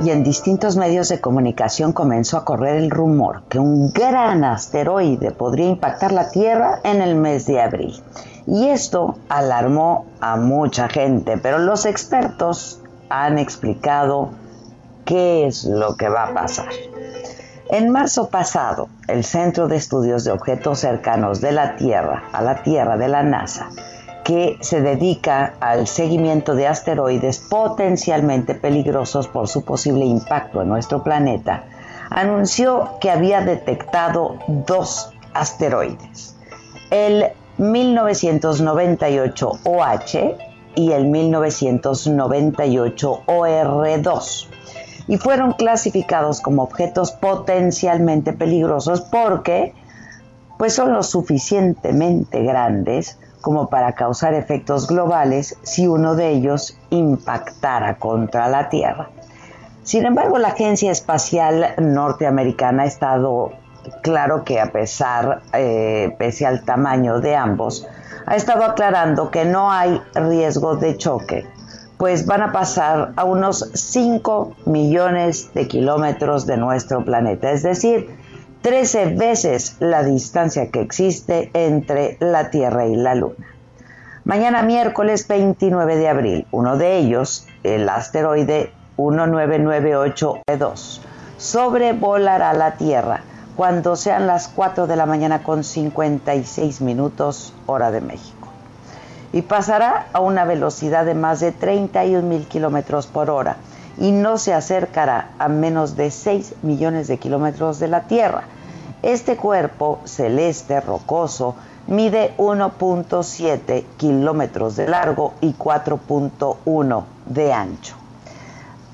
Y en distintos medios de comunicación comenzó a correr el rumor que un gran asteroide podría impactar la Tierra en el mes de abril. Y esto alarmó a mucha gente, pero los expertos han explicado qué es lo que va a pasar. En marzo pasado, el Centro de Estudios de Objetos Cercanos de la Tierra a la Tierra de la NASA que se dedica al seguimiento de asteroides potencialmente peligrosos por su posible impacto en nuestro planeta, anunció que había detectado dos asteroides, el 1998 OH y el 1998 OR2, y fueron clasificados como objetos potencialmente peligrosos porque pues son lo suficientemente grandes como para causar efectos globales si uno de ellos impactara contra la Tierra. Sin embargo, la Agencia Espacial Norteamericana ha estado claro que a pesar, eh, pese al tamaño de ambos, ha estado aclarando que no hay riesgo de choque, pues van a pasar a unos 5 millones de kilómetros de nuestro planeta, es decir, 13 veces la distancia que existe entre la Tierra y la Luna. Mañana miércoles 29 de abril, uno de ellos, el asteroide 1998E2, sobrevolará la Tierra cuando sean las 4 de la mañana con 56 minutos hora de México. Y pasará a una velocidad de más de 31 mil kilómetros por hora y no se acercará a menos de 6 millones de kilómetros de la Tierra. Este cuerpo celeste rocoso mide 1.7 kilómetros de largo y 4.1 de ancho.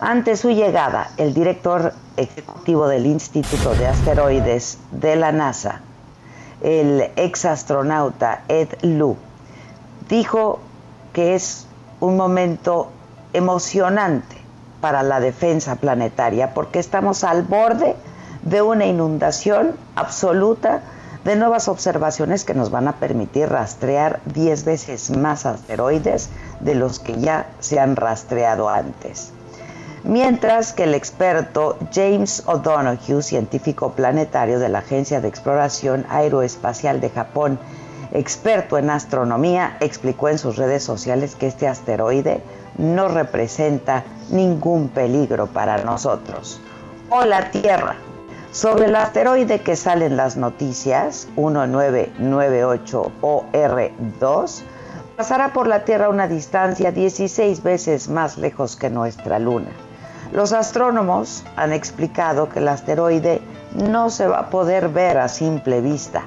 Ante su llegada, el director ejecutivo del Instituto de Asteroides de la NASA, el exastronauta Ed Lu, dijo que es un momento emocionante para la defensa planetaria, porque estamos al borde de una inundación absoluta de nuevas observaciones que nos van a permitir rastrear 10 veces más asteroides de los que ya se han rastreado antes. Mientras que el experto James O'Donoghue, científico planetario de la Agencia de Exploración Aeroespacial de Japón, experto en astronomía, explicó en sus redes sociales que este asteroide no representa ningún peligro para nosotros. O la Tierra. Sobre el asteroide que salen las noticias, 1998 OR2, pasará por la Tierra a una distancia 16 veces más lejos que nuestra Luna. Los astrónomos han explicado que el asteroide no se va a poder ver a simple vista.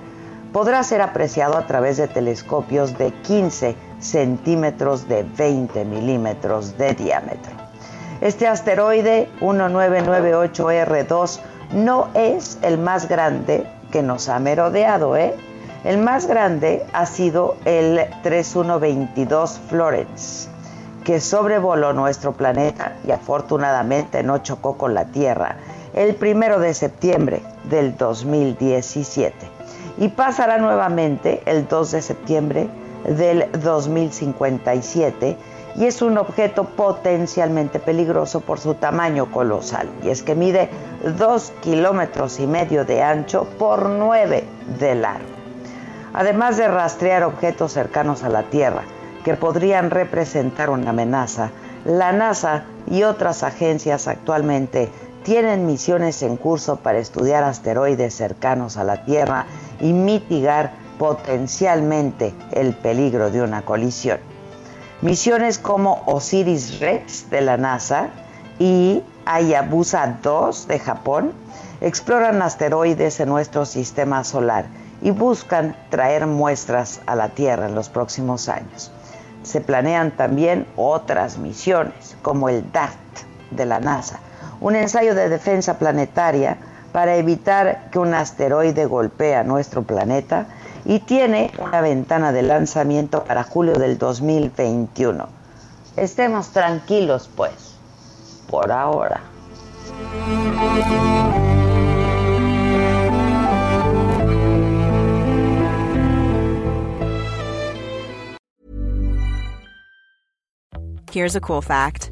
Podrá ser apreciado a través de telescopios de 15 centímetros de 20 milímetros de diámetro. Este asteroide 1998R2 no es el más grande que nos ha merodeado, ¿eh? El más grande ha sido el 3122 Florence, que sobrevoló nuestro planeta y afortunadamente no chocó con la Tierra el primero de septiembre del 2017 y pasará nuevamente el 2 de septiembre del 2057 y es un objeto potencialmente peligroso por su tamaño colosal. Y es que mide 2 kilómetros y medio de ancho por 9 de largo. Además de rastrear objetos cercanos a la Tierra que podrían representar una amenaza, La NASA y otras agencias actualmente tienen misiones en curso para estudiar asteroides cercanos a la Tierra y mitigar potencialmente el peligro de una colisión. Misiones como Osiris Rex de la NASA y Hayabusa 2 de Japón exploran asteroides en nuestro sistema solar y buscan traer muestras a la Tierra en los próximos años. Se planean también otras misiones, como el DART de la NASA, un ensayo de defensa planetaria para evitar que un asteroide golpee nuestro planeta y tiene una ventana de lanzamiento para julio del 2021. Estemos tranquilos, pues, por ahora. Here's a cool fact